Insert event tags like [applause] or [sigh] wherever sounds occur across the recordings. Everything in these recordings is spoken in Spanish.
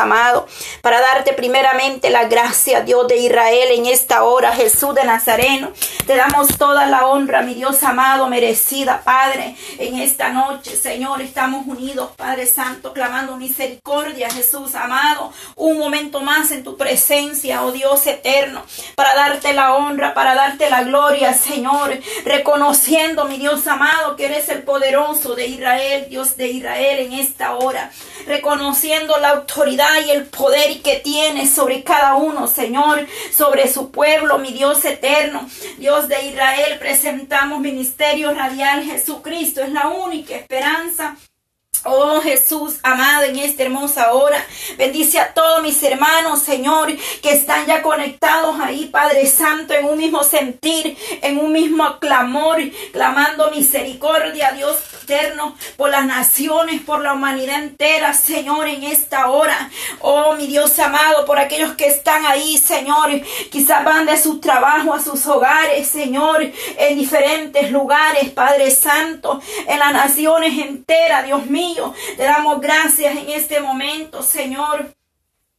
amado, para darte primeramente la gracia, Dios de Israel, en esta hora, Jesús de Nazareno. Te damos toda la honra, mi Dios amado, merecida, Padre, en esta noche, Señor, estamos unidos, Padre Santo, clamando misericordia, Jesús amado, un momento más en tu presencia, oh Dios eterno, para darte la honra, para darte la gloria, Señor, reconociendo, mi Dios amado, que eres el poderoso de Israel, Dios de Israel, en esta hora, reconociendo la autoridad y el poder que tienes sobre cada uno, Señor, sobre su pueblo, mi Dios eterno, Dios de Israel, presentamos ministerio radial, Jesucristo es la única esperanza. Oh Jesús, amado, en esta hermosa hora, bendice a todos mis hermanos, Señor, que están ya conectados ahí, Padre Santo, en un mismo sentir, en un mismo clamor, clamando misericordia, Dios por las naciones, por la humanidad entera, Señor, en esta hora. Oh, mi Dios amado, por aquellos que están ahí, Señor, quizás van de su trabajo a sus hogares, Señor, en diferentes lugares, Padre Santo, en las naciones enteras, Dios mío te damos gracias en este momento, Señor.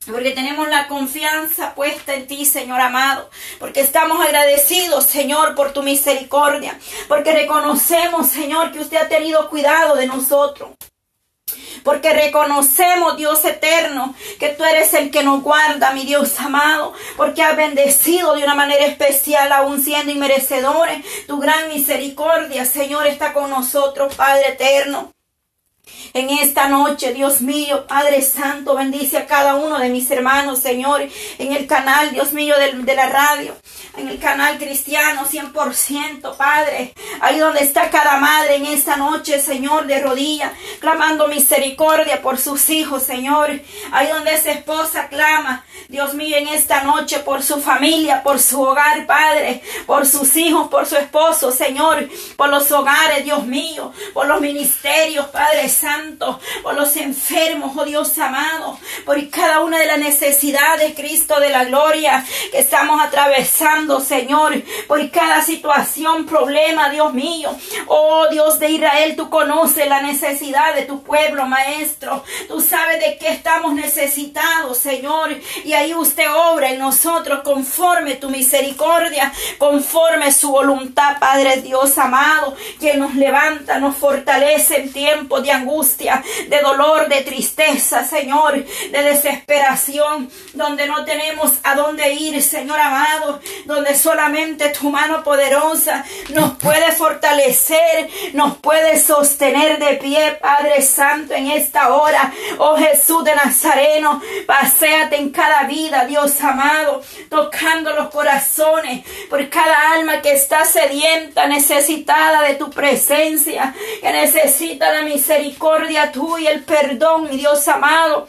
Porque tenemos la confianza puesta en ti, Señor amado. Porque estamos agradecidos, Señor, por tu misericordia. Porque reconocemos, Señor, que usted ha tenido cuidado de nosotros. Porque reconocemos, Dios eterno, que tú eres el que nos guarda, mi Dios amado. Porque has bendecido de una manera especial, aún siendo inmerecedores. Tu gran misericordia, Señor, está con nosotros, Padre eterno. En esta noche, Dios mío, Padre Santo, bendice a cada uno de mis hermanos, Señor, en el canal, Dios mío, de, la radio, en el canal cristiano, 100%, Padre. Ahí donde está cada madre en esta noche, Señor, de rodillas, clamando misericordia por sus hijos, Señor. Ahí donde esa esposa clama, Dios mío, en esta noche por su familia, por su hogar, Padre, por sus hijos, por su esposo, Señor, por los hogares, Dios mío, por los ministerios, Padre Santo, por los enfermos, oh Dios amado, por cada una de las necesidades, Cristo de la gloria, que estamos atravesando, Señor, por cada situación, problema, Dios mío. Oh Dios de Israel, tú conoces la necesidad de tu pueblo, Maestro. Tú sabes de qué estamos necesitados, Señor. Y ahí usted obra en nosotros conforme tu misericordia, conforme su voluntad, Padre Dios amado, que nos levanta, nos fortalece en tiempo de angustia, de dolor, de tristeza, Señor, de desesperación, donde no tenemos a dónde ir, Señor amado, donde solamente tu mano poderosa nos puede fortalecer, nos puede sostener de pie, Padre Santo, en esta hora. Oh Jesús de Nazareno, paséate en cada vida, Dios amado, tocando los corazones por cada alma que está sedienta, necesitada de tu presencia, que necesita la misericordia tuya, el perdón, mi Dios amado.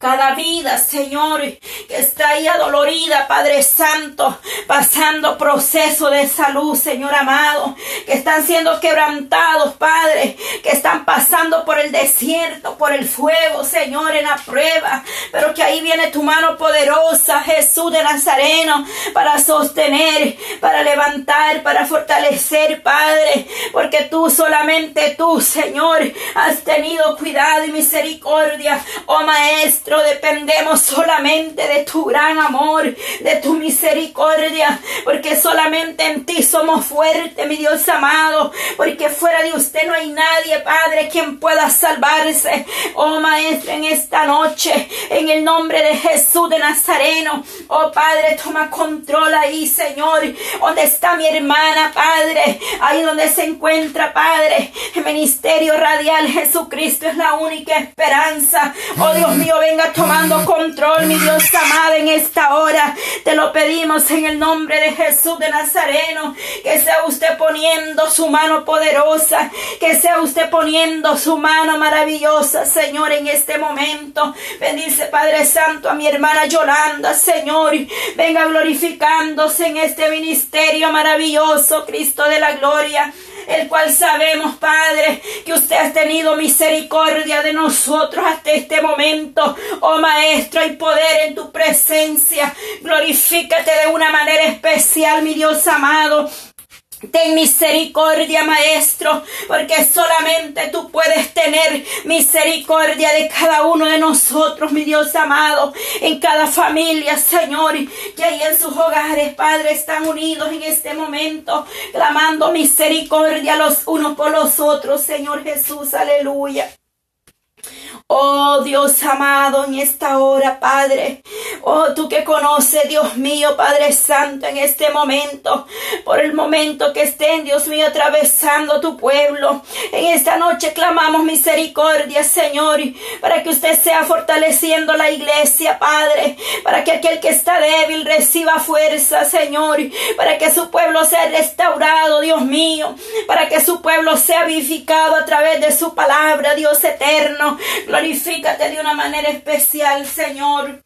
Cada vida, Señor, que está ahí adolorida, Padre Santo, pasando proceso de salud, Señor amado, que están siendo quebrantados, Padre, que están pasando por el desierto, por el fuego, Señor, en la prueba, pero que ahí viene tu mano poderosa, Jesús de Nazareno, para sostener, para levantar, para fortalecer, Padre, porque tú solamente tú, Señor, has tenido cuidado y misericordia, oh Maestro dependemos solamente de tu gran amor, de tu misericordia, porque solamente en ti somos fuertes, mi Dios amado, porque fuera de usted no hay nadie, Padre, quien pueda salvarse. Oh Maestro, en esta noche, en el nombre de Jesús de Nazareno, oh Padre, toma control ahí, Señor, donde está mi hermana, Padre, ahí donde se encuentra, Padre, el ministerio radial, Jesucristo es la única esperanza. Oh Dios mío, venga tomando control, mi Dios amado, en esta hora. Te lo pedimos en el nombre de Jesús de Nazareno. Que sea usted poniendo su mano poderosa. Que sea usted poniendo su mano maravillosa, Señor, en este momento. Bendice, Padre Santo, a mi hermana Yolanda, Señor. Venga glorificándose en este ministerio maravilloso, Cristo de la gloria el cual sabemos, Padre, que usted ha tenido misericordia de nosotros hasta este momento. Oh Maestro, hay poder en tu presencia. Glorifícate de una manera especial, mi Dios amado. Ten misericordia, Maestro, porque solamente tú puedes tener misericordia de cada uno de nosotros, mi Dios amado, en cada familia, Señor, que ahí en sus hogares, Padre, están unidos en este momento, clamando misericordia los unos por los otros, Señor Jesús, aleluya. Oh Dios amado, en esta hora, Padre. Oh, tú que conoces, Dios mío, Padre Santo, en este momento, por el momento que estén, Dios mío, atravesando tu pueblo. En esta noche clamamos misericordia, Señor, para que usted sea fortaleciendo la iglesia, Padre, para que aquel que está débil reciba fuerza, Señor, para que su pueblo sea restaurado, Dios mío, para que su pueblo sea vivificado a través de su palabra, Dios eterno. Glorifícate de una manera especial, Señor.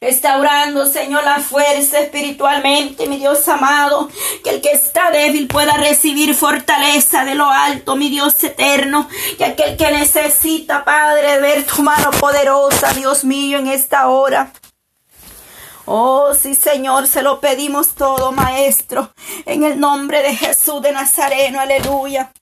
Restaurando, Señor, la fuerza espiritualmente, mi Dios amado. Que el que está débil pueda recibir fortaleza de lo alto, mi Dios eterno. Que aquel que necesita, Padre, ver tu mano poderosa, Dios mío, en esta hora. Oh, sí, Señor, se lo pedimos todo, Maestro. En el nombre de Jesús de Nazareno, aleluya.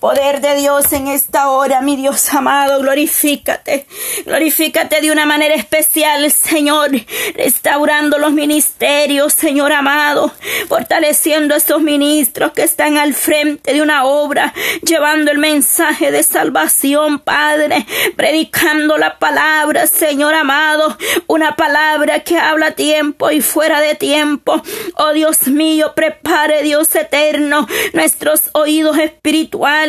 Poder de Dios en esta hora, mi Dios amado, glorifícate. Glorifícate de una manera especial, Señor, restaurando los ministerios, Señor amado, fortaleciendo a estos ministros que están al frente de una obra, llevando el mensaje de salvación, Padre, predicando la palabra, Señor amado, una palabra que habla tiempo y fuera de tiempo. Oh Dios mío, prepare Dios eterno nuestros oídos espirituales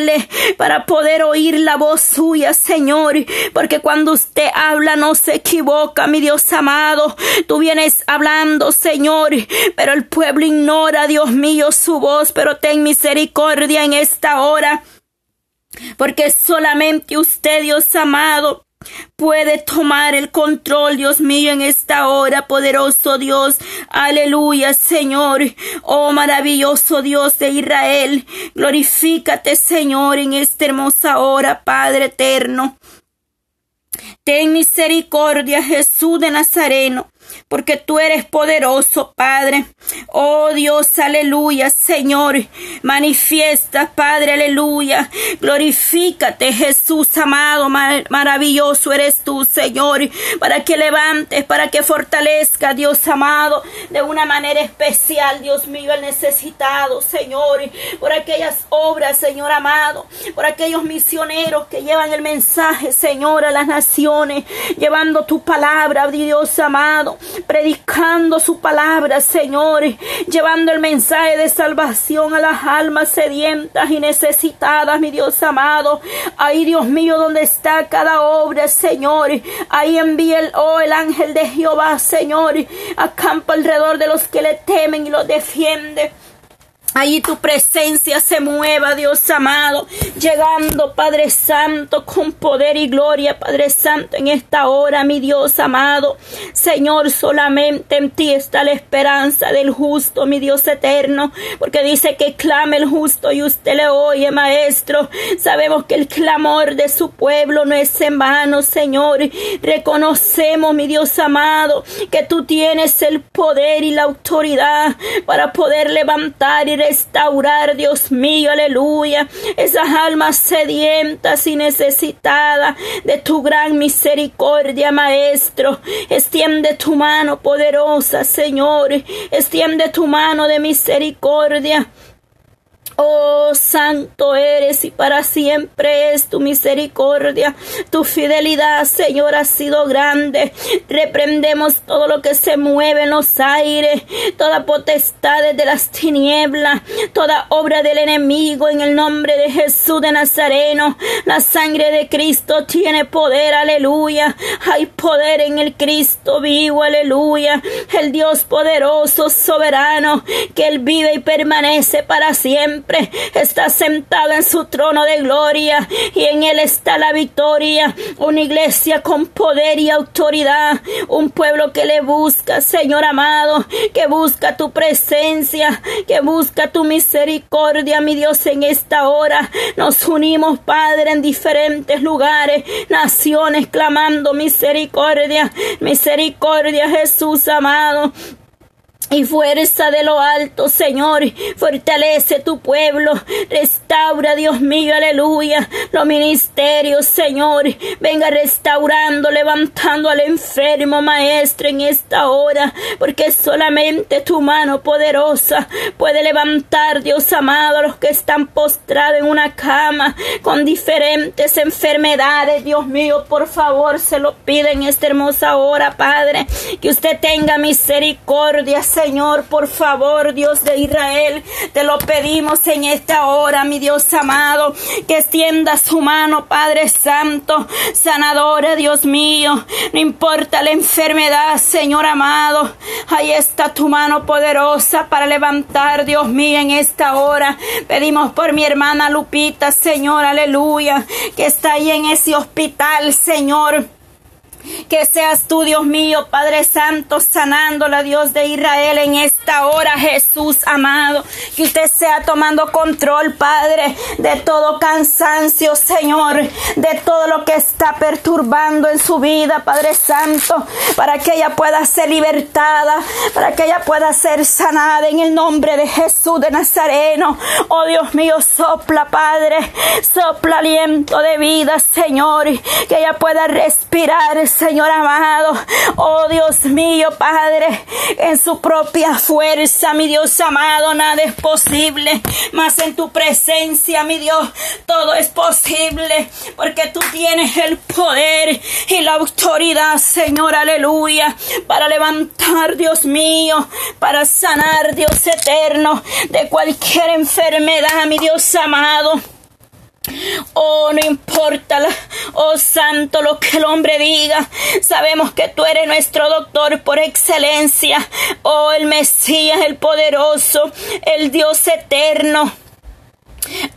para poder oír la voz suya, Señor, porque cuando usted habla no se equivoca, mi Dios amado. Tú vienes hablando, Señor, pero el pueblo ignora, Dios mío, su voz, pero ten misericordia en esta hora. Porque solamente usted, Dios amado, puede tomar el control, Dios mío, en esta hora, poderoso Dios. Aleluya, Señor. Oh, maravilloso Dios de Israel. Glorifícate, Señor, en esta hermosa hora, Padre eterno. Ten misericordia, Jesús de Nazareno porque tú eres poderoso, Padre. Oh Dios, aleluya, Señor. Manifiesta, Padre, aleluya. Glorifícate, Jesús amado, maravilloso eres tú, Señor, para que levantes, para que fortalezca, Dios amado, de una manera especial, Dios mío, el necesitado, Señor, por aquellas obras, Señor amado, por aquellos misioneros que llevan el mensaje, Señor, a las naciones, llevando tu palabra, Dios amado predicando su palabra, Señor, llevando el mensaje de salvación a las almas sedientas y necesitadas, mi Dios amado. Ahí, Dios mío, donde está cada obra, Señor. Ahí envía el, oh, el ángel de Jehová, Señor, acampa alrededor de los que le temen y los defiende. Ahí tu presencia se mueva, Dios amado, llegando, Padre Santo, con poder y gloria, Padre Santo, en esta hora, mi Dios amado. Señor, solamente en ti está la esperanza del justo, mi Dios eterno, porque dice que clame el justo y usted le oye, Maestro. Sabemos que el clamor de su pueblo no es en vano, Señor. Reconocemos, mi Dios amado, que tú tienes el poder y la autoridad para poder levantar y restaurar, Dios mío, aleluya, esas almas sedientas y necesitadas de tu gran misericordia, Maestro. Extiende tu mano poderosa, Señor. Extiende tu mano de misericordia. Oh, santo eres y para siempre es tu misericordia. Tu fidelidad, Señor, ha sido grande. Reprendemos todo lo que se mueve en los aires, toda potestad de las tinieblas, toda obra del enemigo en el nombre de Jesús de Nazareno. La sangre de Cristo tiene poder, aleluya. Hay poder en el Cristo vivo, aleluya. El Dios poderoso, soberano, que Él vive y permanece para siempre está sentado en su trono de gloria y en él está la victoria. Una iglesia con poder y autoridad. Un pueblo que le busca, Señor amado, que busca tu presencia, que busca tu misericordia, mi Dios, en esta hora. Nos unimos, Padre, en diferentes lugares, naciones, clamando misericordia, misericordia, Jesús amado. Y fuerza de lo alto, Señor. Fortalece tu pueblo. Restaura, Dios mío, aleluya. Los ministerios, Señor. Venga restaurando, levantando al enfermo, Maestro, en esta hora. Porque solamente tu mano poderosa puede levantar, Dios amado, a los que están postrados en una cama con diferentes enfermedades. Dios mío, por favor, se lo pide en esta hermosa hora, Padre. Que usted tenga misericordia, Señor, por favor, Dios de Israel, te lo pedimos en esta hora, mi Dios amado, que extienda su mano, Padre Santo, sanadora, Dios mío, no importa la enfermedad, Señor amado, ahí está tu mano poderosa para levantar, Dios mío, en esta hora. Pedimos por mi hermana Lupita, Señor, aleluya, que está ahí en ese hospital, Señor. Que seas tú, Dios mío, Padre Santo, sanándola, Dios de Israel, en esta hora, Jesús amado. Que usted sea tomando control, Padre, de todo cansancio, Señor, de todo lo que está perturbando en su vida, Padre Santo, para que ella pueda ser libertada, para que ella pueda ser sanada en el nombre de Jesús de Nazareno. Oh Dios mío, sopla, Padre, sopla aliento de vida, Señor, que ella pueda respirar, Señor amado. Oh Dios mío, Padre, en su propia fuerza, mi Dios amado, nada es posible. Mas en tu presencia, mi Dios, todo es posible. Porque tú tienes el poder y la autoridad, Señor, aleluya. Para levantar, Dios mío, para sanar, Dios eterno, de cualquier enfermedad, mi Dios amado. Oh, no importa, oh santo, lo que el hombre diga. Sabemos que tú eres nuestro doctor por excelencia. Oh, el Mesías, el poderoso, el Dios eterno.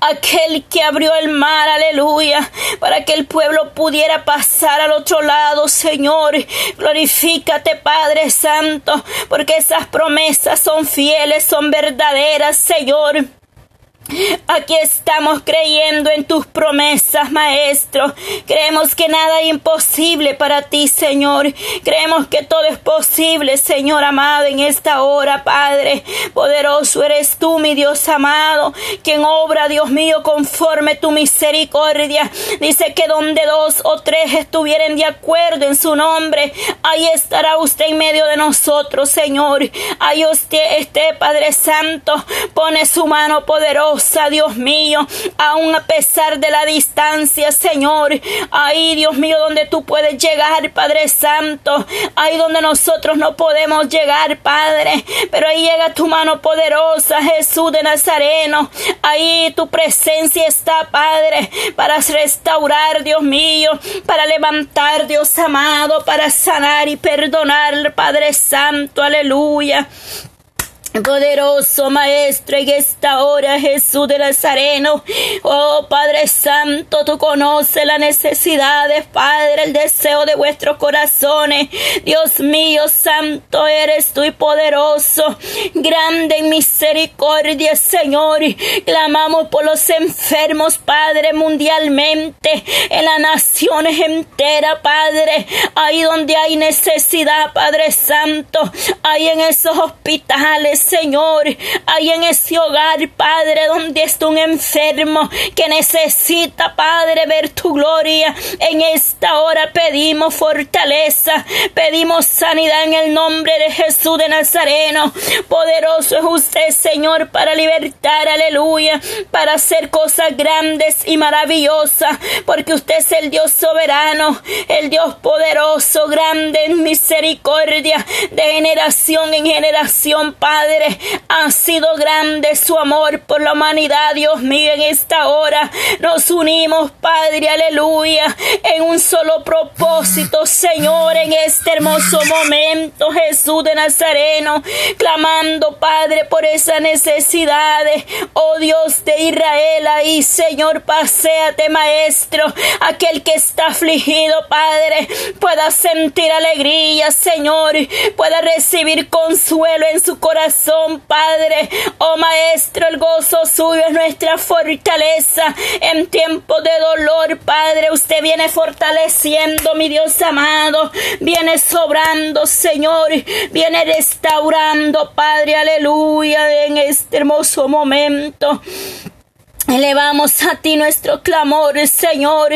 Aquel que abrió el mar, aleluya, para que el pueblo pudiera pasar al otro lado, Señor. Glorifícate, Padre Santo, porque esas promesas son fieles, son verdaderas, Señor. Aquí estamos creyendo en tus promesas, Maestro. Creemos que nada es imposible para ti, Señor. Creemos que todo es posible, Señor amado, en esta hora, Padre. Poderoso eres tú, mi Dios amado, quien obra, Dios mío, conforme tu misericordia. Dice que donde dos o tres estuvieren de acuerdo en su nombre, ahí estará usted en medio de nosotros, Señor. Ahí usted esté, Padre Santo. Pone su mano poderosa Dios mío, aún a pesar de la distancia, Señor. Ahí, Dios mío, donde tú puedes llegar, Padre Santo. Ahí donde nosotros no podemos llegar, Padre. Pero ahí llega tu mano poderosa, Jesús de Nazareno. Ahí tu presencia está, Padre, para restaurar, Dios mío, para levantar, Dios amado, para sanar y perdonar, Padre Santo. Aleluya. Poderoso Maestro, en esta hora Jesús de Nazareno, oh Padre Santo, tú conoces las necesidades, Padre, el deseo de vuestros corazones. Dios mío, Santo eres tú y poderoso, grande en misericordia, Señor. Clamamos por los enfermos, Padre, mundialmente, en las naciones enteras, Padre, ahí donde hay necesidad, Padre Santo, ahí en esos hospitales, Señor, ahí en ese hogar, Padre, donde está un enfermo que necesita, Padre, ver tu gloria. En esta hora pedimos fortaleza, pedimos sanidad en el nombre de Jesús de Nazareno. Poderoso es usted, Señor, para libertar, aleluya, para hacer cosas grandes y maravillosas, porque usted es el Dios soberano, el Dios poderoso, grande en misericordia, de generación en generación, Padre. Ha sido grande su amor por la humanidad, Dios mío, en esta hora. Nos unimos, Padre, aleluya, en un solo propósito, Señor, en este hermoso momento, Jesús de Nazareno, clamando, Padre, por esas necesidades. Oh Dios de Israel, ahí, Señor, paséate, Maestro, aquel que está afligido, Padre, pueda sentir alegría, Señor, pueda recibir consuelo en su corazón corazón, Padre. Oh Maestro, el gozo suyo es nuestra fortaleza en tiempo de dolor, Padre. Usted viene fortaleciendo, mi Dios amado. Viene sobrando, Señor. Viene restaurando, Padre. Aleluya. En este hermoso momento. Elevamos a ti nuestro clamor, Señor.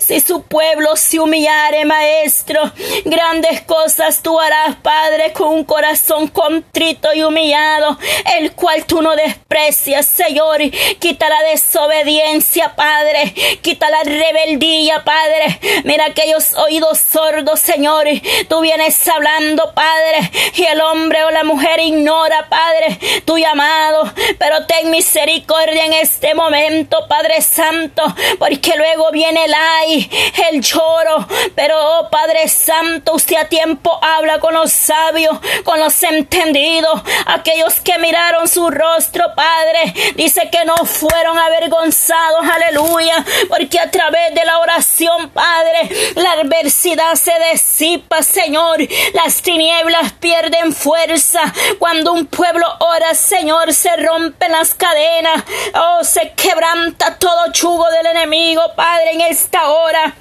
Si su pueblo se humillare, Maestro, grandes cosas tú harás, Padre, con un corazón contrito y humillado, el cual tú no desprecias, Señor. Quita la desobediencia, Padre. Quita la rebeldía, Padre. Mira aquellos oídos sordos, Señor. Tú vienes hablando, Padre, y el hombre o la mujer ignora, Padre, tu llamado. Pero ten misericordia en este momento, Padre Santo, porque luego viene la ay, el lloro. Pero, oh Padre Santo, usted a tiempo habla con los sabios, con los entendidos, aquellos que miraron su rostro, Padre. Dice que no fueron avergonzados, aleluya, porque a través de la oración, Padre, la adversidad se disipa, Señor. Las tinieblas pierden fuerza. Cuando un pueblo ora, Señor, se rompen las cadenas. Oh, se quebranta todo chugo del enemigo, Padre, en esta ahora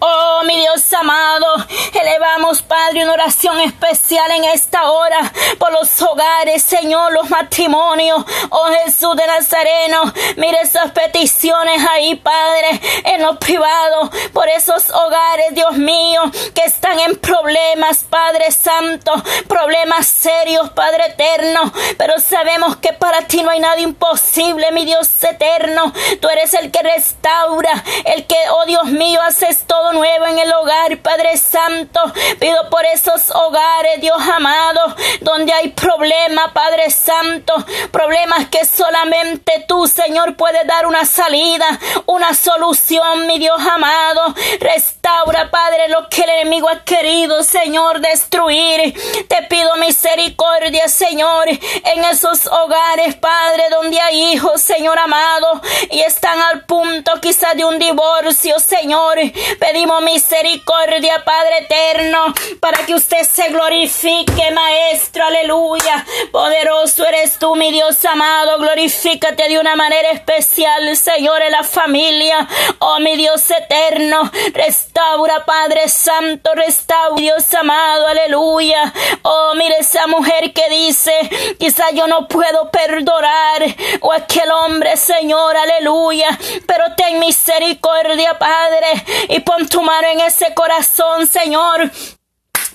Oh, mi Dios amado, elevamos, Padre, una oración especial en esta hora por los hogares, Señor, los matrimonios. Oh, Jesús de Nazareno, mire esas peticiones ahí, Padre, en los privados, por esos hogares, Dios mío, que están en problemas, Padre Santo, problemas serios, Padre eterno. Pero sabemos que para ti no hay nada imposible, mi Dios eterno. Tú eres el que restaura, el que, oh Dios mío, hace todo nuevo en el hogar, Padre Santo. Pido por esos hogares, Dios amado, donde hay problemas, Padre Santo, problemas que solamente tú, Señor, puedes dar una salida, una solución, mi Dios amado. Restaura, Padre, lo que el enemigo ha querido, Señor, destruir. Te pido misericordia, Señor, en esos hogares, Padre, donde hay hijos, Señor amado, y están al punto quizá de un divorcio, Señor. Pedimos misericordia, Padre eterno, para que usted se glorifique, Maestro, aleluya. Poderoso eres tú, mi Dios amado. Glorifícate de una manera especial, Señor, en la familia. Oh, mi Dios eterno, restaura, Padre Santo, restaura, Dios amado, aleluya. Oh, mire esa mujer que dice, quizá yo no puedo perdonar, o aquel hombre, Señor, aleluya, pero ten misericordia, Padre, y pon tu mano en ese corazón, Señor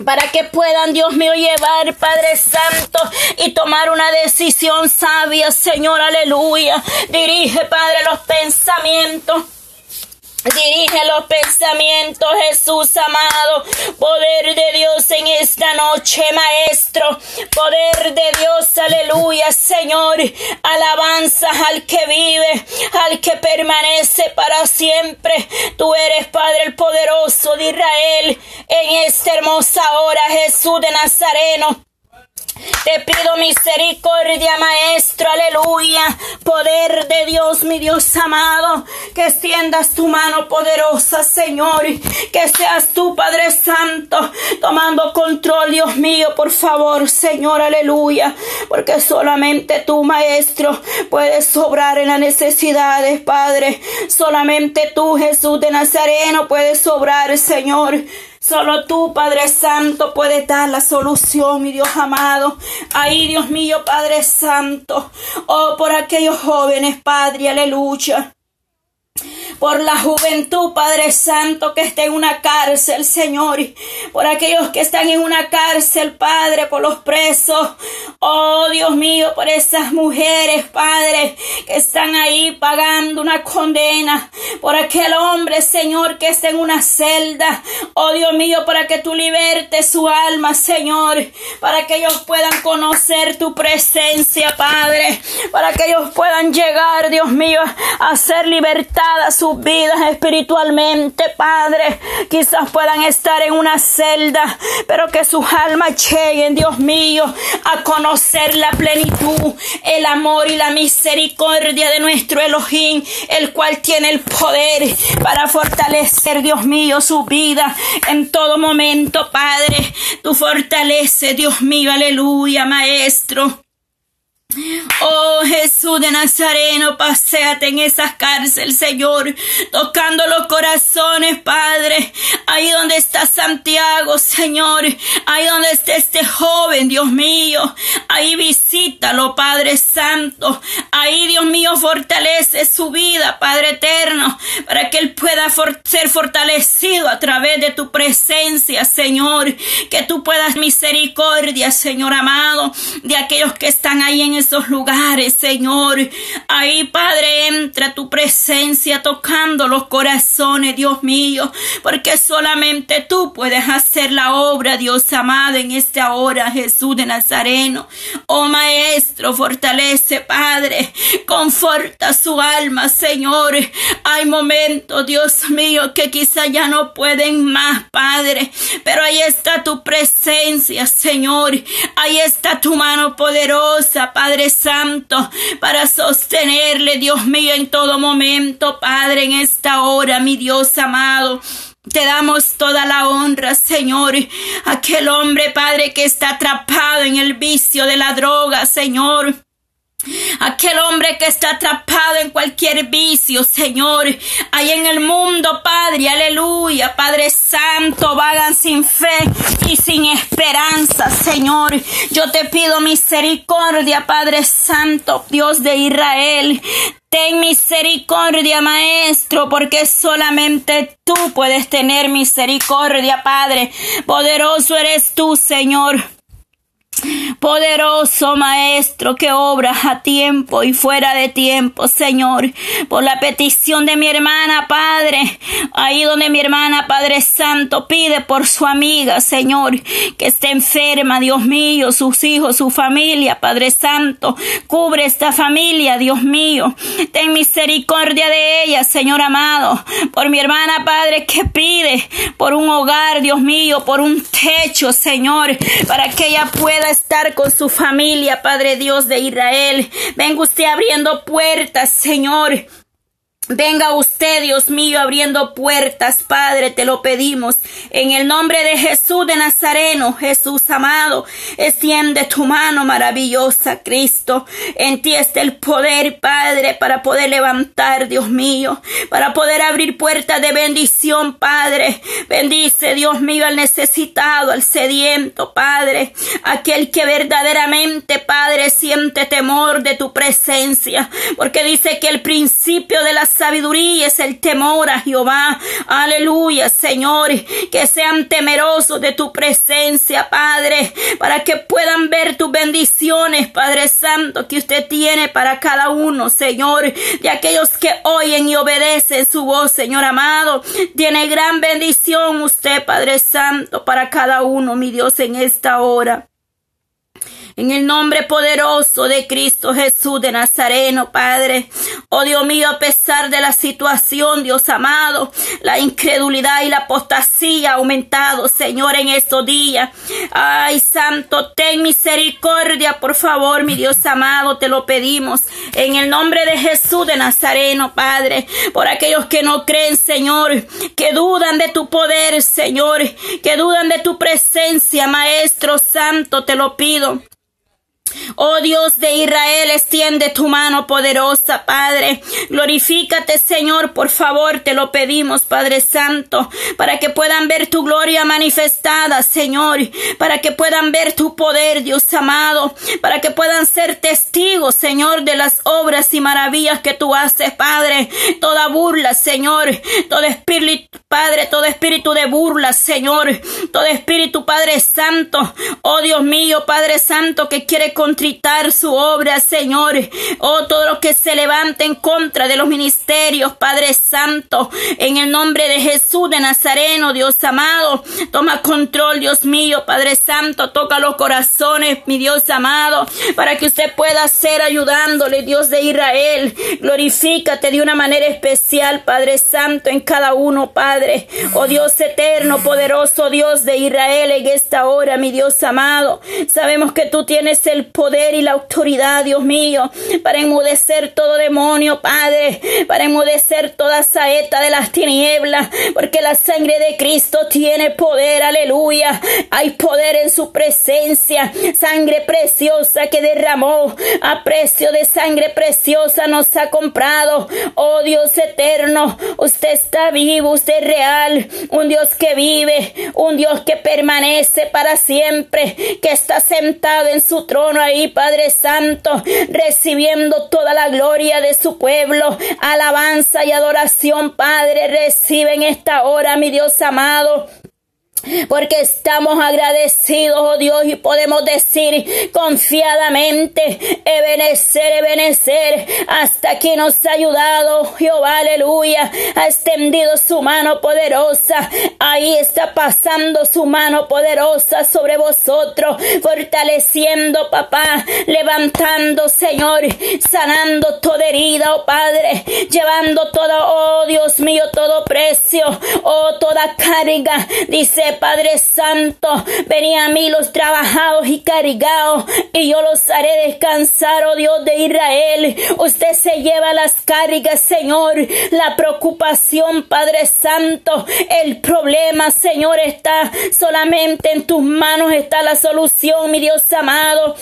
para que puedan, Dios mío, llevar, Padre Santo, y tomar una decisión sabia, Señor, aleluya. Dirige, Padre, los pensamientos Dirige los pensamientos, Jesús amado. Poder de Dios en esta noche, Maestro. Poder de Dios, aleluya, Señor. Alabanza al que vive, al que permanece para siempre. Tú eres, Padre, poderoso de Israel. En esta hermosa hora, Jesús de Nazareno. Te pido misericordia, Maestro, aleluya. Poder de Dios, mi Dios amado. Que extiendas tu mano poderosa, Señor. Que seas tú, Padre Santo, tomando control, Dios mío, por favor, Señor, aleluya. Porque solamente tú, Maestro, puedes sobrar en las necesidades, Padre. Solamente tú, Jesús de Nazareno, puedes sobrar, Señor. Solo tú, Padre Santo, puedes dar la solución, mi Dios amado. Ahí, Dios mío, Padre Santo. Oh, por aquellos jóvenes, Padre, aleluya por la juventud, Padre Santo, que está en una cárcel, Señor, por aquellos que están en una cárcel, Padre, por los presos, oh Dios mío, por esas mujeres, Padre, que están ahí pagando una condena, por aquel hombre, Señor, que está en una celda, oh Dios mío, para que tú libertes su alma, Señor, para que ellos puedan conocer tu presencia, Padre, para que ellos puedan llegar, Dios mío, a ser libertadas su vidas espiritualmente, Padre. Quizás puedan estar en una celda, pero que sus almas lleguen, Dios mío, a conocer conocer la plenitud, el amor y la misericordia de nuestro Elohim, el cual tiene el poder para fortalecer, Dios mío, su vida en todo momento, Padre. Tú fortalece, Dios mío, aleluya, Maestro. Oh Jesús de Nazareno, paséate en esas cárceles, Señor, tocando los corazones, Padre. Ahí donde está Santiago, Señor. Ahí donde está este joven, Dios mío. Ahí visítalo, Padre Santo. Ahí, Dios mío, fortalece su vida, Padre Eterno, para que él pueda ser fortalecido a través de tu presencia, Señor. Que tú puedas misericordia, Señor amado, de aquellos que están ahí en esos lugares, Señor. Ahí, Padre, entra tu presencia tocando los corazones, Dios mío, porque solamente tú puedes hacer la obra, Dios amado, en esta hora, Jesús de Nazareno. Oh Maestro, fortalece, Padre, conforta su alma, Señor. Hay momentos, Dios mío, que quizá ya no pueden más, Padre, pero ahí está tu presencia, Señor. Ahí está tu mano poderosa, Padre Padre Santo, para sostenerle, Dios mío, en todo momento, Padre, en esta hora, mi Dios amado. Te damos toda la honra, Señor. Aquel hombre, Padre, que está atrapado en el vicio de la droga, Señor. Aquel hombre que está atrapado en cualquier vicio, Señor, ahí en el mundo, Padre, aleluya, Padre Santo, vagan sin fe y sin esperanza, Señor. Yo te pido misericordia, Padre Santo, Dios de Israel. Ten misericordia, Maestro, porque solamente tú puedes tener misericordia, Padre. Poderoso eres tú, Señor. Poderoso Maestro que obras a tiempo y fuera de tiempo, Señor, por la petición de mi hermana, Padre, ahí donde mi hermana, Padre Santo, pide por su amiga, Señor, que esté enferma, Dios mío, sus hijos, su familia, Padre Santo, cubre esta familia, Dios mío, ten misericordia de ella, Señor amado, por mi hermana, Padre, que pide por un hogar, Dios mío, por un techo, Señor, para que ella pueda estar con su familia, Padre Dios de Israel. Venga usted abriendo puertas, Señor. Venga usted, Dios mío, abriendo puertas, Padre, te lo pedimos. En el nombre de Jesús de Nazareno, Jesús amado, extiende tu mano maravillosa, Cristo. En ti está el poder, Padre, para poder levantar, Dios mío, para poder abrir puertas de bendición, Padre. Bendice, Dios mío, al necesitado, al sediento, Padre. Aquel que verdaderamente, Padre, siente temor de tu presencia. Porque dice que el principio de la sabiduría es el temor a Jehová. Aleluya, Señor, que sean temerosos de tu presencia, Padre, para que puedan ver tus bendiciones, Padre Santo, que usted tiene para cada uno, Señor, de aquellos que oyen y obedecen su voz, Señor amado. Tiene gran bendición usted, Padre Santo, para cada uno, mi Dios, en esta hora. En el nombre poderoso de Cristo Jesús de Nazareno, Padre. Oh Dios mío, a pesar de la situación, Dios amado, la incredulidad y la apostasía ha aumentado, Señor, en estos días. Ay, Santo, ten misericordia, por favor, mi Dios amado, te lo pedimos. En el nombre de Jesús de Nazareno, Padre, por aquellos que no creen, Señor, que dudan de tu poder, Señor, que dudan de tu presencia, Maestro Santo, te lo pido. Oh Dios de Israel, extiende tu mano poderosa, Padre. Glorifícate, Señor, por favor, te lo pedimos, Padre Santo, para que puedan ver tu gloria manifestada, Señor, para que puedan ver tu poder, Dios amado, para que puedan ser testigos, Señor, de las obras y maravillas que tú haces, Padre. Toda burla, Señor, todo espíritu, Padre, todo espíritu de burla, Señor, todo espíritu, Padre Santo, oh Dios mío, Padre Santo, que quiere contritar su obra, Señor. Oh, todo lo que se levante en contra de los ministerios, Padre Santo, en el nombre de Jesús de Nazareno, Dios amado, toma control, Dios mío, Padre Santo, toca los corazones, mi Dios amado, para que usted pueda ser ayudándole, Dios de Israel. Glorifícate de una manera especial, Padre Santo, en cada uno, Padre. Oh Dios eterno, poderoso Dios de Israel, en esta hora, mi Dios amado. Sabemos que tú tienes el poder y la autoridad, Dios mío, para enmudecer todo demonio, Padre, para enmudecer toda saeta de las tinieblas, porque la sangre de Cristo tiene poder, aleluya. Hay poder en su presencia, sangre preciosa que derramó a precio de sangre preciosa nos ha comprado. Oh Dios eterno, usted está vivo, usted es real, un Dios que vive, un Dios que permanece para siempre, que está sentado en su trono ahí, Padre Santo, recibiendo toda la gloria de su pueblo, alabanza y adoración, Padre, recibe en esta hora, mi Dios amado. Porque estamos agradecidos, oh Dios, y podemos decir confiadamente, Ebenecer, Ebenecer, hasta aquí nos ha ayudado Jehová, aleluya, ha extendido su mano poderosa, ahí está pasando su mano poderosa sobre vosotros, fortaleciendo, papá, levantando, Señor, sanando toda herida, oh Padre, llevando todo, oh Dios mío, todo precio, oh toda carga, dice Padre Santo, venía a mí los trabajados y cargados, y yo los haré descansar, oh Dios de Israel. Usted se lleva las cargas, Señor, la preocupación, Padre Santo, el problema, Señor, está solamente en tus manos, está la solución, mi Dios amado.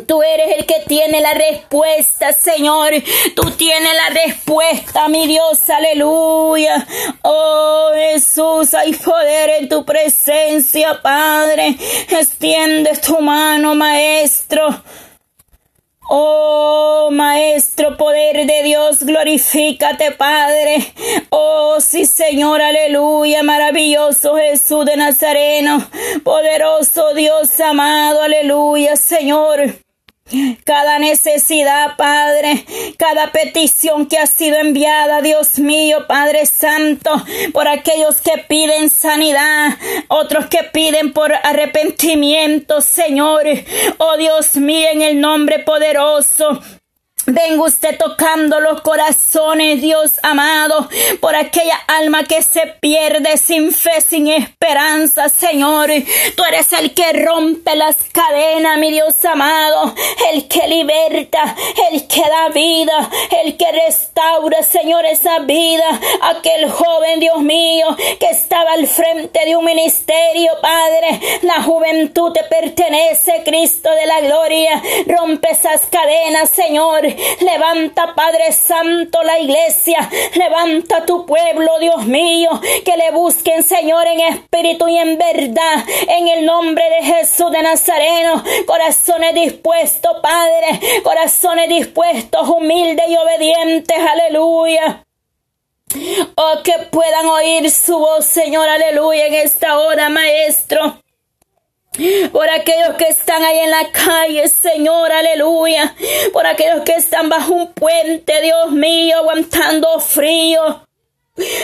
Tú eres el que tiene la respuesta, Señor. Tú tienes la respuesta, mi Dios, aleluya. Oh Jesús, hay poder en tu presencia, Padre. Extiende tu mano, Maestro. Oh Maestro, poder de Dios, glorifícate, Padre. Oh sí, Señor, aleluya, maravilloso Jesús de Nazareno, poderoso Dios amado, aleluya, Señor. Cada necesidad, Padre, cada petición que ha sido enviada, Dios mío, Padre Santo, por aquellos que piden sanidad, otros que piden por arrepentimiento, Señor. Oh Dios mío, en el nombre poderoso Venga usted tocando los corazones, Dios amado, por aquella alma que se pierde sin fe, sin esperanza, Señor. Tú eres el que rompe las cadenas, mi Dios amado, el que liberta, el que da vida, el que restaura, Señor, esa vida. Aquel joven, Dios mío, que estaba al frente de un ministerio, Padre. La juventud te pertenece, Cristo de la gloria. Rompe esas cadenas, Señor Levanta, Padre Santo, la iglesia. Levanta tu pueblo, Dios mío. Que le busquen, Señor, en espíritu y en verdad. En el nombre de Jesús de Nazareno. Corazones dispuestos, Padre. Corazones dispuestos, humildes y obedientes. Aleluya. Oh, que puedan oír su voz, Señor, aleluya, en esta hora, Maestro por aquellos que están ahí en la calle, Señor, aleluya, por aquellos que están bajo un puente, Dios mío, aguantando frío.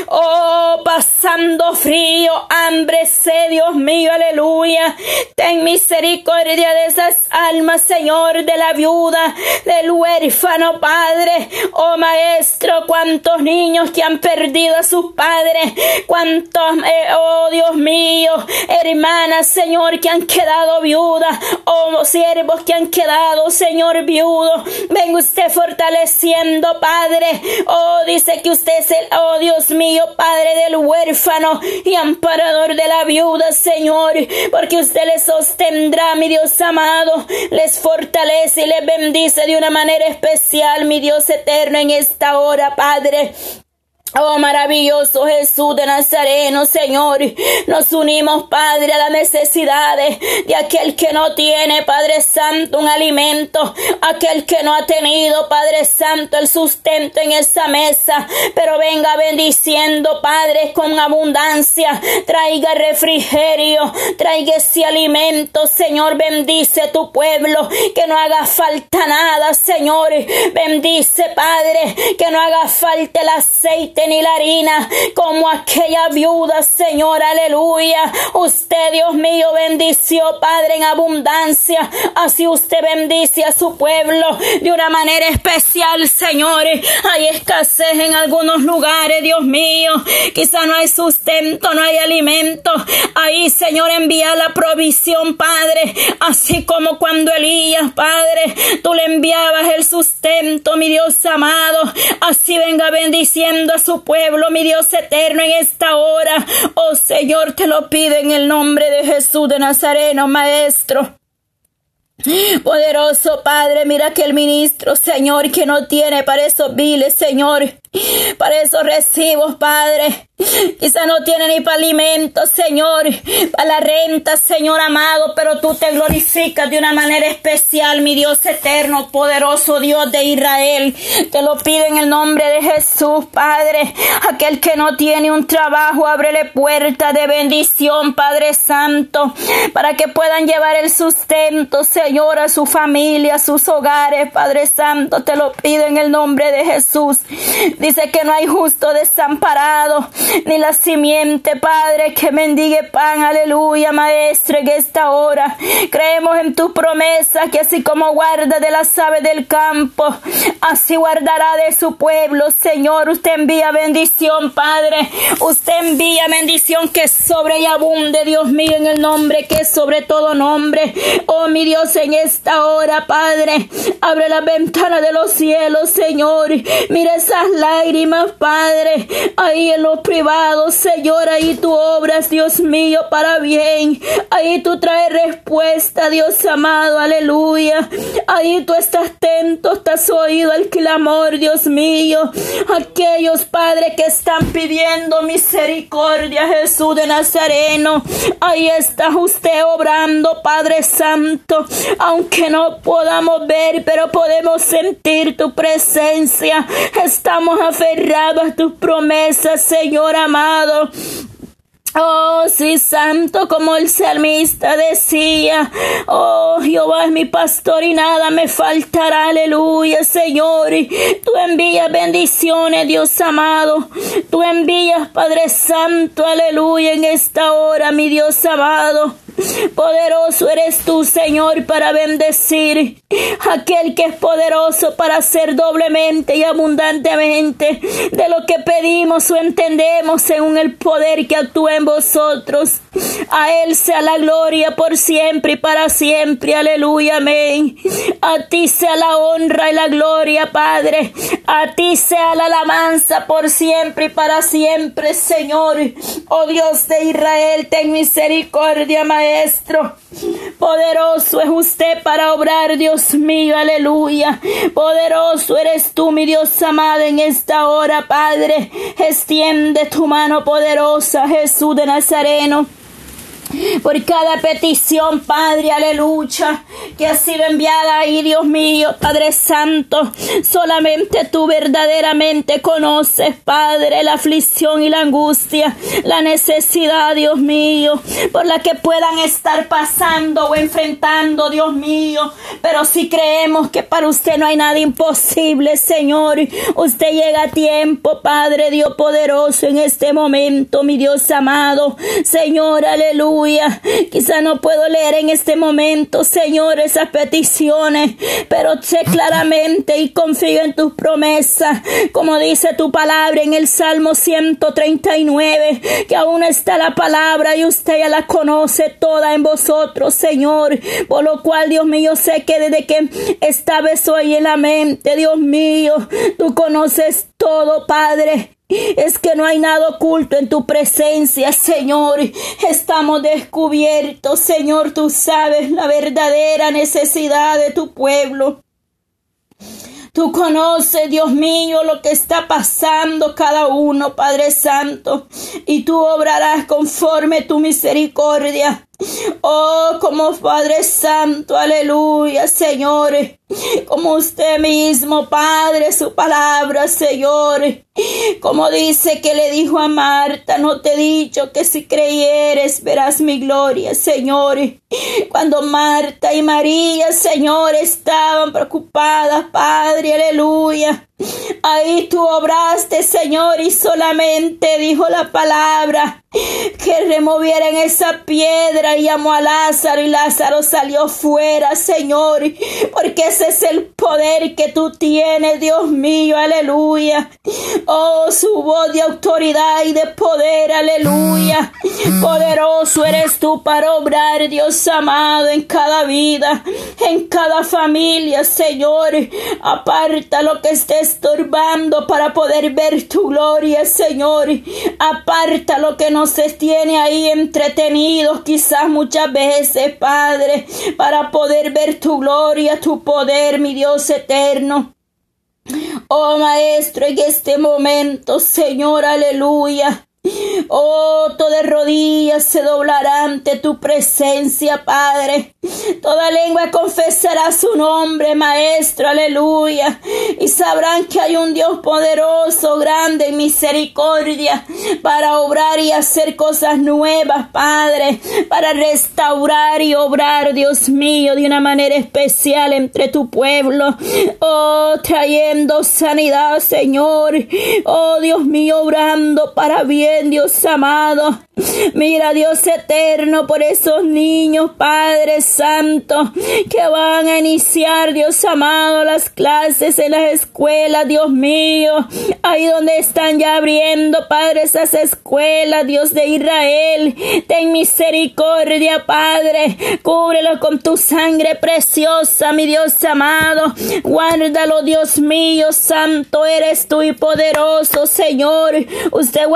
Oh, pasando frío, hambre, sed, Dios mío, aleluya. Ten misericordia de esas almas, Señor, de la viuda, del huérfano, Padre. Oh, Maestro, cuántos niños que han perdido a sus padres. Cuántos, eh, oh, Dios mío, hermanas, Señor, que han quedado viudas. Oh, siervos que han quedado, Señor, viudo. Venga usted fortaleciendo, Padre. Oh, dice que usted es el, oh, Dios mío, Padre del huérfano y amparador de la viuda, Señor, porque usted les sostendrá, mi Dios amado, les fortalece y les bendice de una manera especial, mi Dios eterno, en esta hora, Padre. Oh maravilloso Jesús de Nazareno, Señor, nos unimos, Padre, a las necesidades de aquel que no tiene, Padre Santo, un alimento, aquel que no ha tenido, Padre Santo, el sustento en esa mesa, pero venga bendiciendo, Padre, con abundancia, traiga refrigerio, traiga ese alimento, Señor, bendice tu pueblo, que no haga falta nada, Señor, bendice, Padre, que no haga falta el aceite, ni la harina, como aquella viuda, Señor, aleluya. Usted, Dios mío, bendició, Padre, en abundancia. Así usted bendice a su pueblo de una manera especial, Señor. Hay escasez en algunos lugares, Dios mío. Quizá no hay sustento, no hay alimento. Ahí, Señor, envía la provisión, Padre, así como cuando Elías, Padre, tú le enviabas el sustento, mi Dios amado, así venga bendiciendo a su pueblo, mi Dios eterno, en esta hora. Oh Señor, te lo pido en el nombre de Jesús de Nazareno, Maestro. Poderoso Padre, mira que el ministro, Señor, que no tiene para esos viles, Señor, para esos recibos, Padre. Quizá no tiene ni para alimentos, Señor, para la renta, Señor amado, pero tú te glorificas de una manera especial, mi Dios eterno, poderoso Dios de Israel. Te lo pido en el nombre de Jesús, Padre. Aquel que no tiene un trabajo, ábrele puerta de bendición, Padre Santo, para que puedan llevar el sustento, Señor, a su familia, a sus hogares, Padre Santo. Te lo pido en el nombre de Jesús. Dice que no hay justo desamparado ni la simiente, Padre, que mendigue pan, aleluya, Maestro, en esta hora. Creemos en tu promesa que así como guarda de las aves del campo, así guardará de su pueblo, Señor. Usted envía bendición, Padre. Usted envía bendición que sobre y abunde, Dios mío, en el nombre que es sobre todo nombre. Oh, mi Dios, en esta hora, Padre, abre la ventana de los cielos, Señor. Mira esas lágrimas, Padre, ahí en los Señor, ahí tú obras, Dios mío, para bien. Ahí tú traes respuesta, Dios amado, aleluya. Ahí tú estás atento, estás oído el clamor, Dios mío. Aquellos, Padre, que están pidiendo misericordia, Jesús de Nazareno. Ahí está usted obrando, Padre Santo. Aunque no podamos ver, pero podemos sentir tu presencia. Estamos aferrados a tus promesas, Señor amado. Oh, sí, santo, como el salmista decía. Oh, Jehová es mi pastor y nada me faltará. Aleluya, Señor. Tú envías bendiciones, Dios amado. Tú envías, Padre Santo, aleluya, en esta hora, mi Dios amado. Poderoso eres tú, Señor, para bendecir. Aquel que es poderoso para hacer doblemente y abundantemente de lo que pedimos o entendemos según el poder que actúa en vosotros. A Él sea la gloria por siempre y para siempre. Aleluya, amén. A ti sea la honra y la gloria, Padre. A ti sea la alabanza por siempre y para siempre, Señor. Oh Dios de Israel, ten misericordia, Maestro. Poderoso es usted para obrar, Dios mío, aleluya. Poderoso eres tú, mi Dios amado, en esta hora, Padre. Extiende tu mano poderosa, Jesús de Nazareno por cada petición, Padre, aleluya, que ha sido enviada ahí, Dios mío, Padre Santo. Solamente tú verdaderamente conoces, Padre, la aflicción y la angustia, la necesidad, Dios mío, por la que puedan estar pasando o enfrentando, Dios mío. Pero si creemos que para usted no hay nada imposible, Señor, usted llega a tiempo, Padre Dios poderoso, en este momento, mi Dios amado. Señor, aleluya Quizá no puedo leer en este momento, Señor, esas peticiones, pero sé claramente y confío en tus promesas, como dice tu palabra en el Salmo 139, que aún está la palabra y usted ya la conoce toda en vosotros, Señor. Por lo cual, Dios mío, sé que desde que esta vez hoy en la mente, Dios mío, tú conoces todo, Padre. Es que no hay nada oculto en tu presencia, Señor. Estamos descubiertos, Señor. Tú sabes la verdadera necesidad de tu pueblo. Tú conoces, Dios mío, lo que está pasando cada uno, Padre Santo, y tú obrarás conforme tu misericordia. Oh, como Padre Santo, aleluya, Señor. Como usted mismo, Padre, su palabra, Señor. Como dice que le dijo a Marta, no te he dicho que si creyeres verás mi gloria, Señor. Cuando Marta y María, Señor, estaban preocupadas, Padre, aleluya. Ahí tú obraste, Señor, y solamente dijo la palabra que removieran esa piedra y llamó a Lázaro y Lázaro salió fuera, Señor, porque ese es el poder que tú tienes, Dios mío, aleluya. Oh, su voz de autoridad y de poder, aleluya. Poderoso eres tú para obrar, Dios amado, en cada vida, en cada familia, Señor. Aparta lo que esté estorbando para poder ver tu gloria, Señor. Aparta lo que nos tiene ahí entretenidos, quizás muchas veces, Padre, para poder ver tu gloria, tu poder, mi Dios eterno. Oh Maestro, en este momento, Señor, aleluya. Oh, toda rodillas se doblará ante tu presencia, Padre. Toda lengua confesará su nombre, Maestro, aleluya. Y sabrán que hay un Dios poderoso, grande en misericordia, para obrar y hacer cosas nuevas, Padre, para restaurar y obrar, Dios mío, de una manera especial entre tu pueblo. Oh, trayendo sanidad, Señor. Oh, Dios mío, obrando para bien Dios amado. Mira, Dios eterno, por esos niños, Padre Santo, que van a iniciar, Dios amado, las clases en las escuelas, Dios mío. Ahí donde están ya abriendo, Padre, esas escuelas, Dios de Israel. Ten misericordia, Padre. Cúbrelo con tu sangre preciosa, mi Dios amado. Guárdalo, Dios mío, santo eres tú y poderoso, Señor. Usted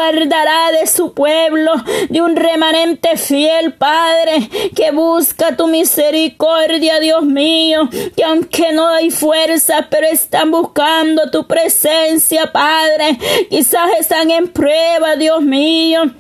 de su pueblo, de un remanente fiel, Padre, que busca tu misericordia, Dios mío, que aunque no hay fuerza, pero están buscando tu presencia, Padre, quizás están en prueba, Dios mío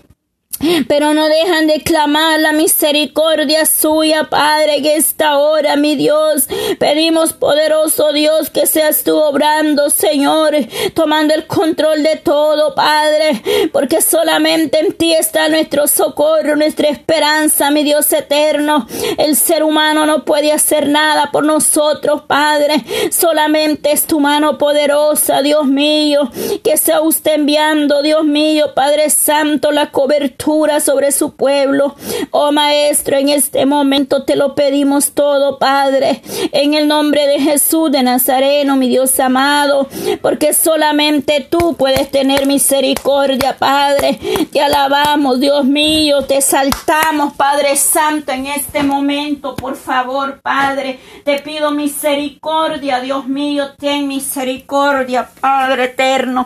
pero no dejan de clamar la misericordia suya, Padre, que esta hora, mi Dios, pedimos, poderoso Dios, que seas tú obrando, Señor, tomando el control de todo, Padre, porque solamente en ti está nuestro socorro, nuestra esperanza, mi Dios eterno. El ser humano no puede hacer nada por nosotros, Padre, solamente es tu mano poderosa, Dios mío, que sea usted enviando, Dios mío, Padre Santo, la cobertura sobre su pueblo. Oh Maestro, en este momento te lo pedimos todo, Padre, en el nombre de Jesús de Nazareno, mi Dios amado, porque solamente tú puedes tener misericordia, Padre. Te alabamos, Dios mío, te saltamos, Padre Santo, en este momento, por favor, Padre, te pido misericordia, Dios mío, ten misericordia, Padre eterno.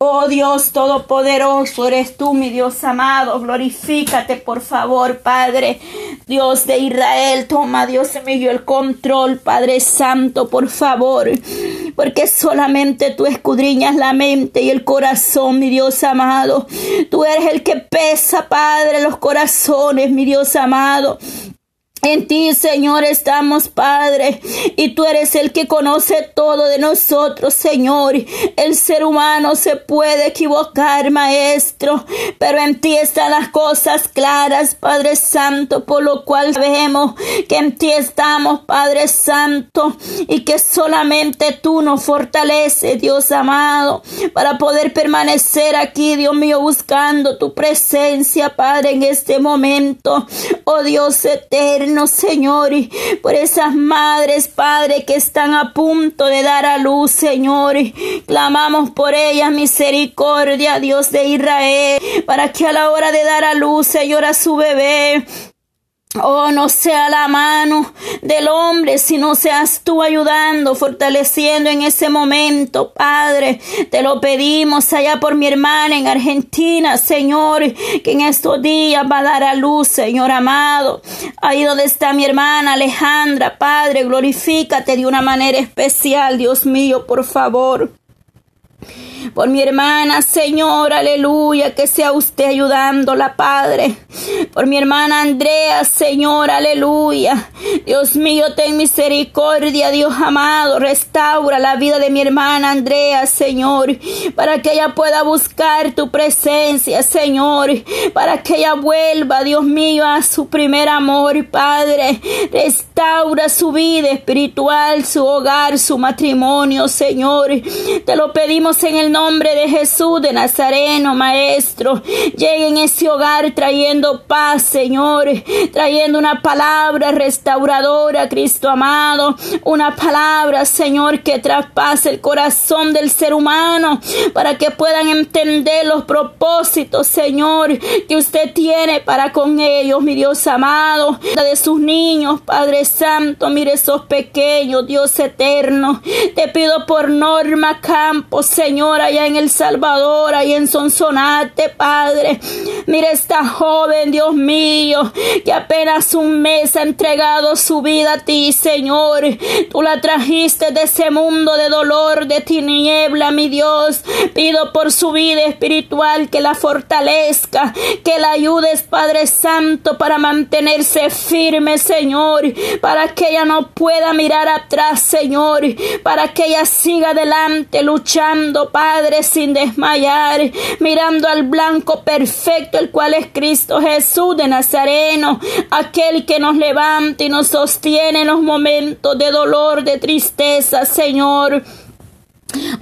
Oh Dios Todopoderoso, eres tú, mi Dios amado. Glorifícate, por favor, Padre. Dios de Israel, toma, Dios mío, el control, Padre Santo, por favor. Porque solamente tú escudriñas la mente y el corazón, mi Dios amado. Tú eres el que pesa, Padre, los corazones, mi Dios amado. En ti, Señor, estamos, Padre, y tú eres el que conoce todo de nosotros, Señor. El ser humano se puede equivocar, Maestro, pero en ti están las cosas claras, Padre Santo, por lo cual sabemos que en ti estamos, Padre Santo, y que solamente tú nos fortaleces, Dios amado, para poder permanecer aquí, Dios mío, buscando tu presencia, Padre, en este momento. Oh Dios eterno Señor, por esas madres, Padre, que están a punto de dar a luz, Señor. Clamamos por ellas misericordia, Dios de Israel, para que a la hora de dar a luz, Señor, a su bebé, Oh, no sea la mano del hombre, sino seas tú ayudando, fortaleciendo en ese momento, Padre. Te lo pedimos allá por mi hermana en Argentina, Señor, que en estos días va a dar a luz, Señor amado. Ahí donde está mi hermana Alejandra, Padre, glorifícate de una manera especial, Dios mío, por favor por mi hermana, Señor, aleluya, que sea usted ayudándola, Padre. Por mi hermana Andrea, Señor, aleluya. Dios mío, ten misericordia, Dios amado. Restaura la vida de mi hermana Andrea, Señor, para que ella pueda buscar tu presencia, Señor, para que ella vuelva, Dios mío, a su primer amor, Padre. Restaura su vida espiritual, su hogar, su matrimonio, Señor. Te lo pedimos en el nombre de Jesús de Nazareno, Maestro. Llegue en ese hogar trayendo paz, Señor, trayendo una palabra restauradora, Cristo amado, una palabra, Señor, que traspase el corazón del ser humano para que puedan entender los propósitos, Señor, que usted tiene para con ellos, mi Dios amado, de sus niños, Padre Santo, mire esos pequeños, Dios eterno. Te pido por Norma Campos, Señor, allá en El Salvador, allá en Sonsonate, Padre. Mire esta joven, Dios mío, que apenas un mes ha entregado su vida a ti, Señor. Tú la trajiste de ese mundo de dolor, de tiniebla, mi Dios. Pido por su vida espiritual que la fortalezca, que la ayudes, Padre Santo, para mantenerse firme, Señor, para que ella no pueda mirar atrás, Señor, para que ella siga adelante luchando, Padre, sin desmayar, mirando al blanco perfecto, el cual es Cristo Jesús de Nazareno, aquel que nos levanta y nos sostiene en los momentos de dolor, de tristeza, Señor.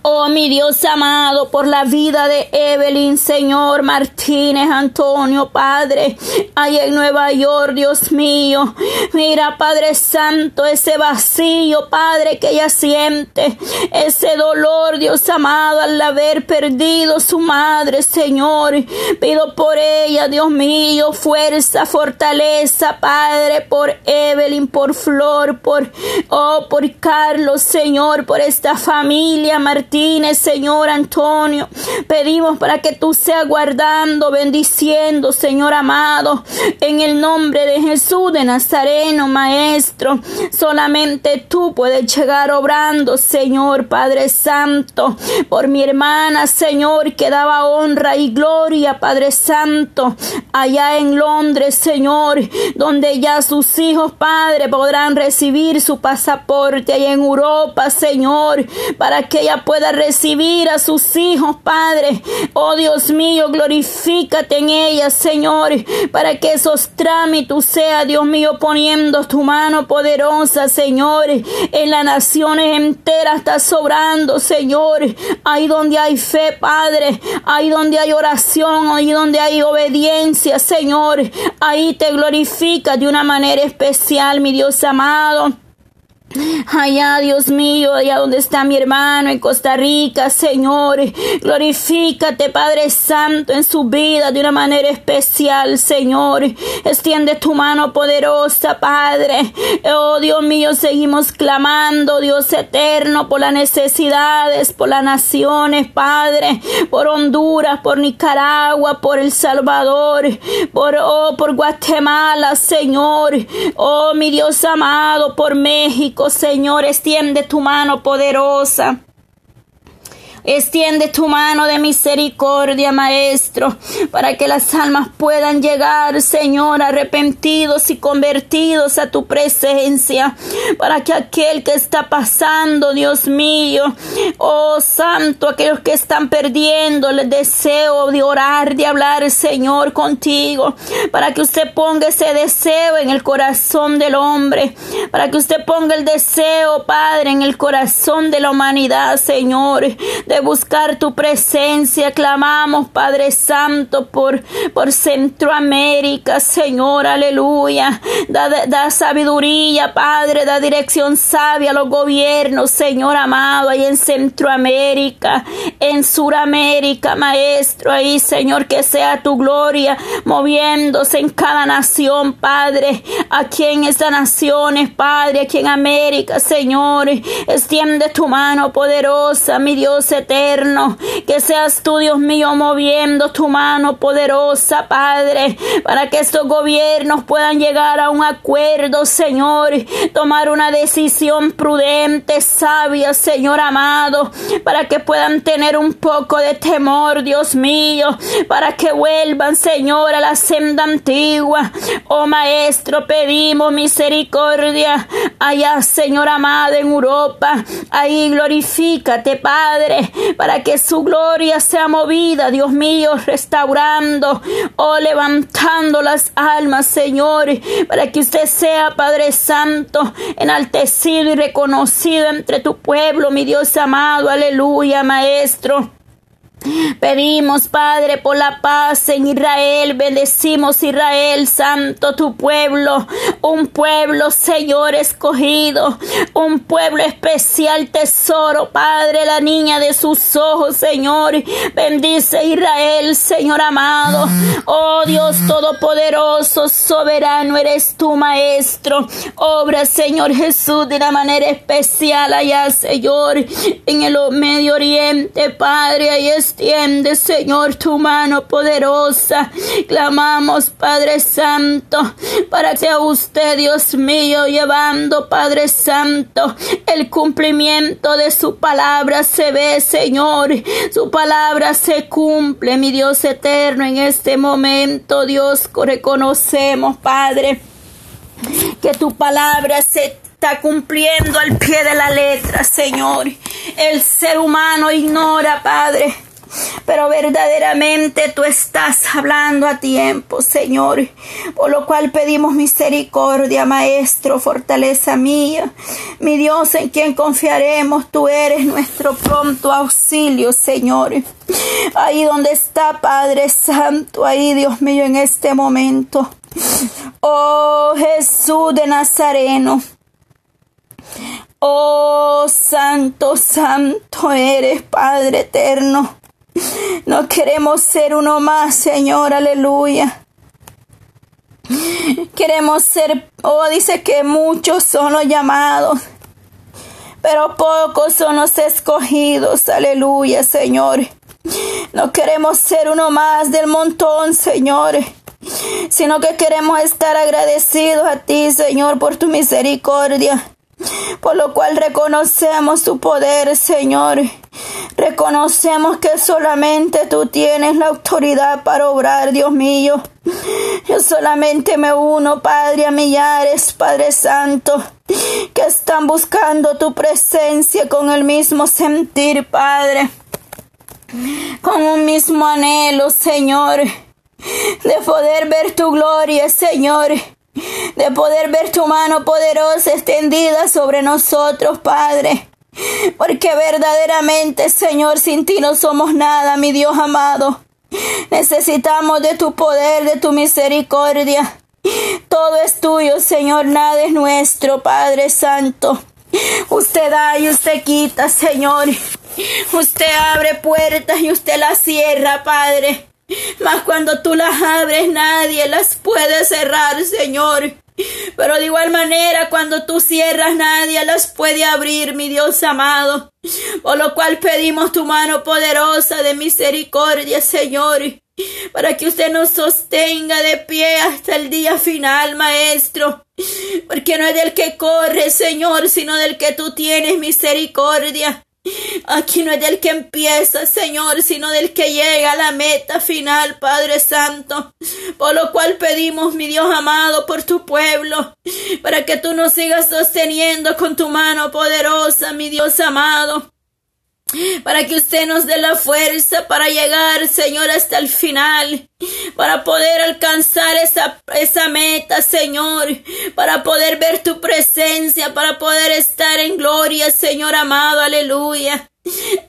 Oh, mi Dios amado, por la vida de Evelyn, Señor Martínez, Antonio, Padre, ahí en Nueva York, Dios mío. Mira, Padre Santo, ese vacío, Padre, que ella siente, ese dolor, Dios amado, al haber perdido su madre, Señor. Pido por ella, Dios mío, fuerza, fortaleza, Padre, por Evelyn, por Flor, por, oh, por Carlos, Señor, por esta familia, Martínez, Señor Antonio. Pedimos para que tú seas guardando, bendiciendo, Señor amado, en el nombre de Jesús de Nazareno, Maestro. Solamente tú puedes llegar obrando, Señor Padre Santo, por mi hermana, Señor, que daba honra y gloria, Padre Santo, allá en Londres, Señor, donde ya sus hijos, Padre, podrán recibir su pasaporte, allá en Europa, Señor, para que ella pueda recibir a sus hijos, Padre. Oh Dios mío, glorifícate en ella, Señor, para que esos trámites sea, Dios mío, poniendo tu mano poderosa, Señor, en las naciones enteras está sobrando, Señor. Ahí donde hay fe, Padre, ahí donde hay oración, ahí donde hay obediencia, Señor, ahí te glorifica de una manera especial, mi Dios amado. Allá, Dios mío, allá donde está mi hermano en Costa Rica, Señor, glorifícate, Padre Santo, en su vida de una manera especial, Señor. Extiende tu mano poderosa, Padre. Oh, Dios mío, seguimos clamando, Dios eterno, por las necesidades, por las naciones, Padre, por Honduras, por Nicaragua, por El Salvador, por, oh, por Guatemala, Señor. Oh, mi Dios amado, por México. Señor, extiende tu mano poderosa. Extiende tu mano de misericordia, Maestro, para que las almas puedan llegar, Señor, arrepentidos y convertidos a tu presencia, para que aquel que está pasando, Dios mío, oh Santo, aquellos que están perdiendo el deseo de orar, de hablar, Señor, contigo, para que usted ponga ese deseo en el corazón del hombre, para que usted ponga el deseo, Padre, en el corazón de la humanidad, Señor, buscar tu presencia. Clamamos, Padre Santo, por, por Centroamérica, Señor, aleluya. Da, da sabiduría, Padre, da dirección sabia a los gobiernos, Señor amado, ahí en Centroamérica, en Suramérica, Maestro, ahí, Señor, que sea tu gloria moviéndose en cada nación, Padre, aquí en estas naciones, Padre, aquí en América, Señor, extiende tu mano poderosa, mi Dios eterno. Que seas tú, Dios mío, moviendo tu mano poderosa, Padre, para que estos gobiernos puedan llegar a un acuerdo, Señor, tomar una decisión prudente, sabia, Señor amado, para que puedan tener un poco de temor, Dios mío, para que vuelvan, Señor, a la senda antigua. Oh Maestro, pedimos misericordia allá, Señor amado, en Europa. Ahí glorifícate, Padre, para que su gloria sea movida, Dios mío, restaurando o oh, levantando las almas, Señor, para que usted sea, Padre Santo, enaltecido y reconocido entre tu pueblo, mi Dios amado. Aleluya, Maestro. Pedimos, Padre, por la paz en Israel. Bendecimos Israel, santo tu pueblo. Un pueblo, Señor, escogido. Un pueblo especial, tesoro, Padre, la niña de sus ojos, Señor. Bendice Israel, Señor amado. Oh Dios Todopoderoso, soberano eres tu Maestro. Obra, Señor Jesús, de una manera especial allá, Señor, en el Medio Oriente, Padre. Ahí es Señor, tu mano poderosa. Clamamos, Padre Santo, para que sea usted, Dios mío, llevando, Padre Santo, el cumplimiento de su palabra se ve, Señor. Su palabra se cumple, mi Dios eterno, en este momento, Dios, reconocemos, Padre, que tu palabra se está cumpliendo al pie de la letra, Señor. El ser humano ignora, Padre, pero verdaderamente tú estás hablando a tiempo, Señor, por lo cual pedimos misericordia, Maestro, fortaleza mía, mi Dios en quien confiaremos, tú eres nuestro pronto auxilio, Señor. Ahí donde está Padre Santo, ahí Dios mío en este momento. Oh Jesús de Nazareno. Oh Santo, Santo eres, Padre eterno. [laughs] No queremos ser uno más, Señor, aleluya. Queremos ser, oh, dice que muchos son los llamados, pero pocos son los escogidos, aleluya, Señor. No queremos ser uno más del montón, Señor, sino que queremos estar agradecidos a ti, Señor, por tu misericordia, por lo cual reconocemos tu poder, Señor. Reconocemos que solamente tú tienes la autoridad para obrar, Dios mío. Yo solamente me uno, Padre, a millares, Padre Santo, que están buscando tu presencia con el mismo sentir, Padre. Con un mismo anhelo, Señor, de poder ver tu gloria, Señor de poder ver tu mano poderosa extendida sobre nosotros, Padre. Porque verdaderamente, Señor, sin ti no somos nada, mi Dios amado. Necesitamos de tu poder, de tu misericordia. Todo es tuyo, Señor, nada es nuestro, Padre Santo. Usted da y usted quita, Señor. Usted abre puertas y usted las cierra, Padre. Mas cuando tú las abres, nadie las puede cerrar, Señor. Pero de igual manera, cuando tú cierras, nadie las puede abrir, mi Dios amado. Por lo cual pedimos tu mano poderosa de misericordia, Señor, para que usted nos sostenga de pie hasta el día final, Maestro. Porque no es del que corre, Señor, sino del que tú tienes misericordia. Aquí no es del que empieza, Señor, sino del que llega a la meta final, Padre Santo. Por lo cual pedimos, mi Dios amado, por tu pueblo, para que tú nos sigas sosteniendo con tu mano poderosa, mi Dios amado para que usted nos dé la fuerza para llegar, Señor, hasta el final, para poder alcanzar esa, esa meta, Señor, para poder ver tu presencia, para poder estar en gloria, Señor amado, aleluya.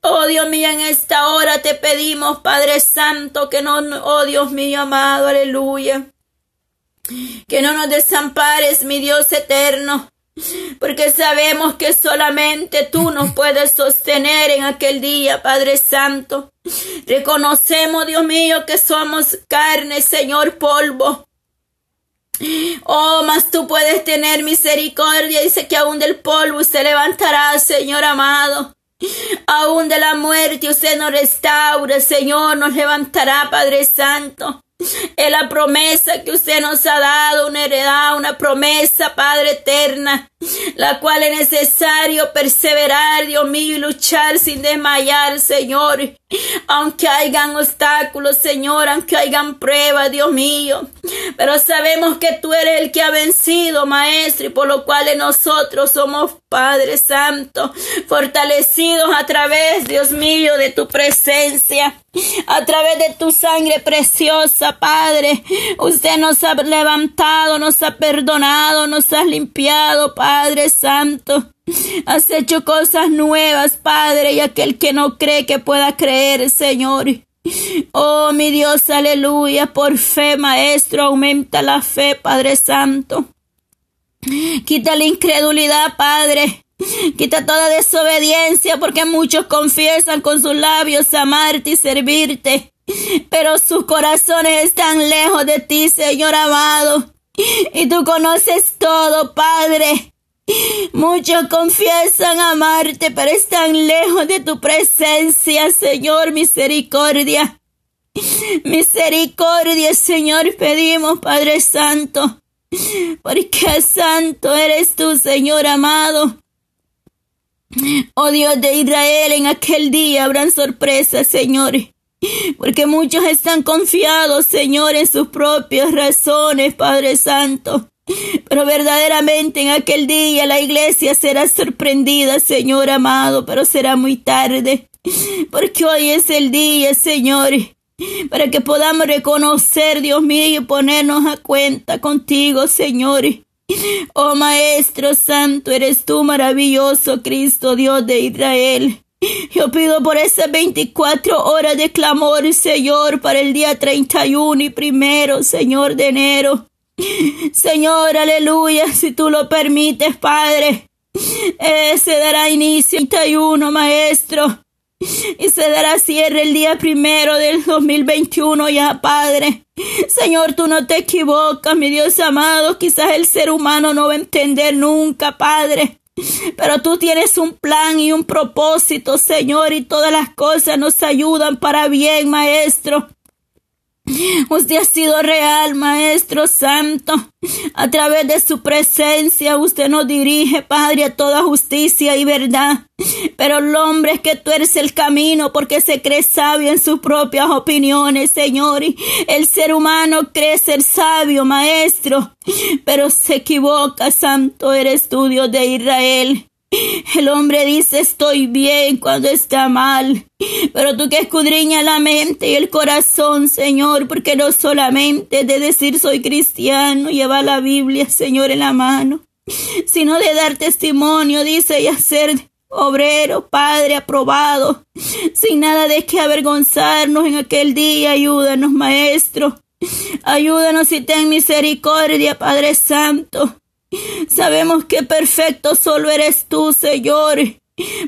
Oh Dios mío, en esta hora te pedimos, Padre Santo, que no, oh Dios mío amado, aleluya. Que no nos desampares, mi Dios eterno porque sabemos que solamente tú nos puedes sostener en aquel día, Padre Santo. Reconocemos, Dios mío, que somos carne, Señor, polvo. Oh, mas tú puedes tener misericordia. Dice que aún del polvo se levantará, Señor amado. Aún de la muerte usted nos restaura, Señor, nos levantará, Padre Santo. Es la promesa que usted nos ha dado, una heredad, una promesa, Padre eterna, la cual es necesario perseverar, Dios mío, y luchar sin desmayar, Señor. Aunque hayan obstáculos, Señor, aunque hayan pruebas, Dios mío. Pero sabemos que tú eres el que ha vencido, Maestro, y por lo cual nosotros somos Padre Santo, fortalecidos a través, Dios mío, de tu presencia, a través de tu sangre preciosa, Padre. Usted nos ha levantado, nos ha perdonado, nos ha limpiado, Padre Santo. Has hecho cosas nuevas, Padre, y aquel que no cree que pueda creer, Señor. Oh, mi Dios, aleluya, por fe, Maestro, aumenta la fe, Padre Santo. Quita la incredulidad, Padre. Quita toda desobediencia, porque muchos confiesan con sus labios amarte y servirte, pero sus corazones están lejos de ti, Señor amado. Y tú conoces todo, Padre. Muchos confiesan amarte, pero están lejos de tu presencia, Señor, misericordia. Misericordia, Señor, pedimos, Padre Santo porque santo eres tú, Señor amado. Oh Dios de Israel, en aquel día habrán sorpresas, Señor. Porque muchos están confiados, Señor, en sus propias razones, Padre Santo. Pero verdaderamente en aquel día la iglesia será sorprendida, Señor amado, pero será muy tarde. Porque hoy es el día, Señor, para que podamos reconocer, Dios mío, y ponernos a cuenta contigo, Señor. Oh Maestro Santo, eres tú maravilloso, Cristo, Dios de Israel. Yo pido por esas 24 horas de clamor, Señor, para el día 31 y primero, Señor de enero. [laughs] Señor, aleluya, si tú lo permites, Padre. Ese dará inicio 31, Maestro y se dará cierre el día primero del 2021 ya, Padre. Señor, tú no te equivocas, mi Dios amado. Quizás el ser humano no va a entender nunca, Padre. Pero tú tienes un plan y un propósito, Señor, y todas las cosas nos ayudan para bien, Maestro. Usted ha sido real, Maestro Santo. A través de su presencia, usted nos dirige, Padre, a toda justicia y verdad. Pero el hombre es que tú eres el camino porque se cree sabio en sus propias opiniones, Señor. El ser humano cree ser sabio, Maestro, pero se equivoca, Santo eres tú, Dios de Israel. El hombre dice estoy bien cuando está mal, pero tú que escudriñas la mente y el corazón, Señor, porque no solamente de decir soy cristiano, lleva la Biblia, Señor, en la mano, sino de dar testimonio, dice, y hacer obrero, Padre aprobado, sin nada de que avergonzarnos en aquel día, ayúdanos, Maestro. Ayúdanos y ten misericordia, Padre Santo. Sabemos que perfecto solo eres tú, Señor.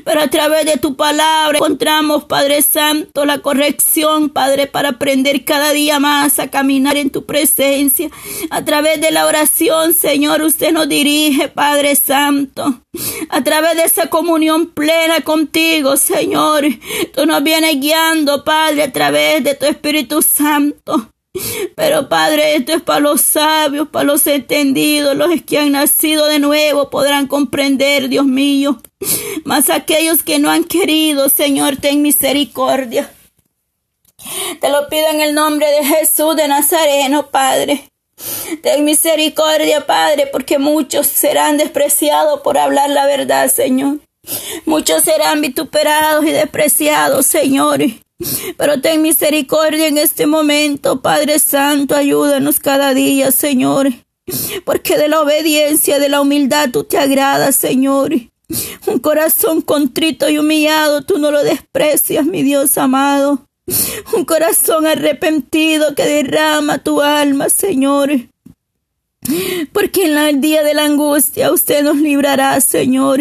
Pero a través de tu palabra encontramos, Padre Santo, la corrección, Padre, para aprender cada día más a caminar en tu presencia. A través de la oración, Señor, usted nos dirige, Padre Santo. A través de esa comunión plena contigo, Señor, tú nos vienes guiando, Padre, a través de tu Espíritu Santo. [laughs] Pero Padre, esto es para los sabios, para los entendidos, los que han nacido de nuevo podrán comprender, Dios mío. [laughs] Mas aquellos que no han querido, Señor, ten misericordia. Te lo pido en el nombre de Jesús de Nazareno, Padre. Ten misericordia, Padre, porque muchos serán despreciados por hablar la verdad, Señor. Muchos serán vituperados y despreciados, Señor. Pero ten misericordia en este momento, Padre Santo, ayúdanos cada día, Señor. Porque de la obediencia, de la humildad, tú te agradas, Señor. Un corazón contrito y humillado, tú no lo desprecias, mi Dios amado. Un corazón arrepentido que derrama tu alma, Señor. Porque en el día de la angustia usted nos librará, Señor.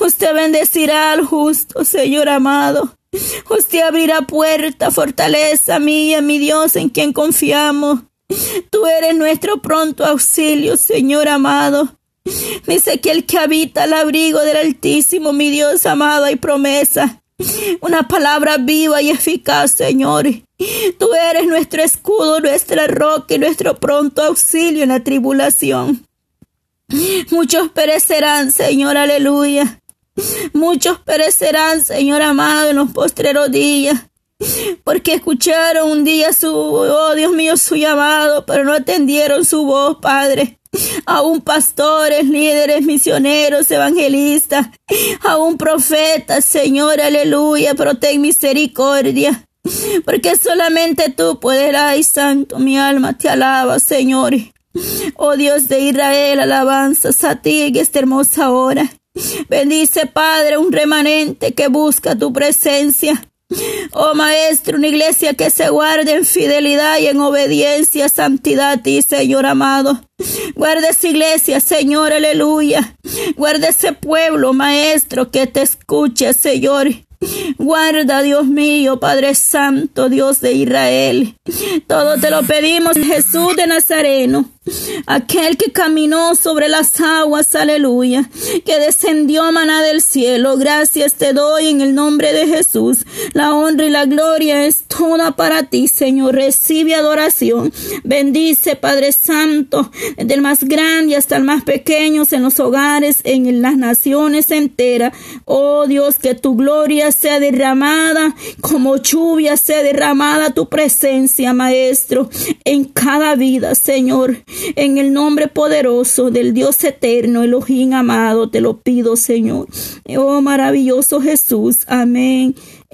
Usted bendecirá al justo, Señor amado. Usted abrirá puerta, fortaleza mía, mi Dios, en quien confiamos. Tú eres nuestro pronto auxilio, Señor amado. Dice que el que habita al abrigo del Altísimo, mi Dios amado, hay promesa. Una palabra viva y eficaz, Señor. Tú eres nuestro escudo, nuestra roca y nuestro pronto auxilio en la tribulación. Muchos perecerán, Señor, aleluya. Muchos perecerán, Señor amado, en los postreros días. Porque escucharon un día su, oh Dios mío, su llamado, pero no atendieron su voz, Padre. Aún pastores, líderes, misioneros, evangelistas, aún profetas, Señor, aleluya, pero ten misericordia. Porque solamente tú puedes, ay santo, mi alma te alaba, Señor. Oh Dios de Israel, alabanzas a ti en esta hermosa hora. Bendice, Padre, un remanente que busca tu presencia. Oh Maestro, una iglesia que se guarde en fidelidad y en obediencia, santidad a ti, Señor amado. Guarda esa iglesia, Señor, aleluya. Guarda ese pueblo, Maestro, que te escuche, Señor. Guarda, Dios mío, Padre Santo, Dios de Israel. Todo te lo pedimos, Jesús de Nazareno aquel que caminó sobre las aguas, aleluya, que descendió maná del cielo. Gracias te doy en el nombre de Jesús. La honra y la gloria es toda para ti, Señor. Recibe adoración. Bendice, Padre Santo, desde el más grande hasta el más pequeño, en los hogares, en las naciones enteras. Oh Dios, que tu gloria sea derramada, como lluvia sea derramada tu presencia, Maestro, en cada vida, Señor. En el nombre poderoso del Dios eterno, Elohim amado, te lo pido, Señor. Oh maravilloso Jesús. Amén.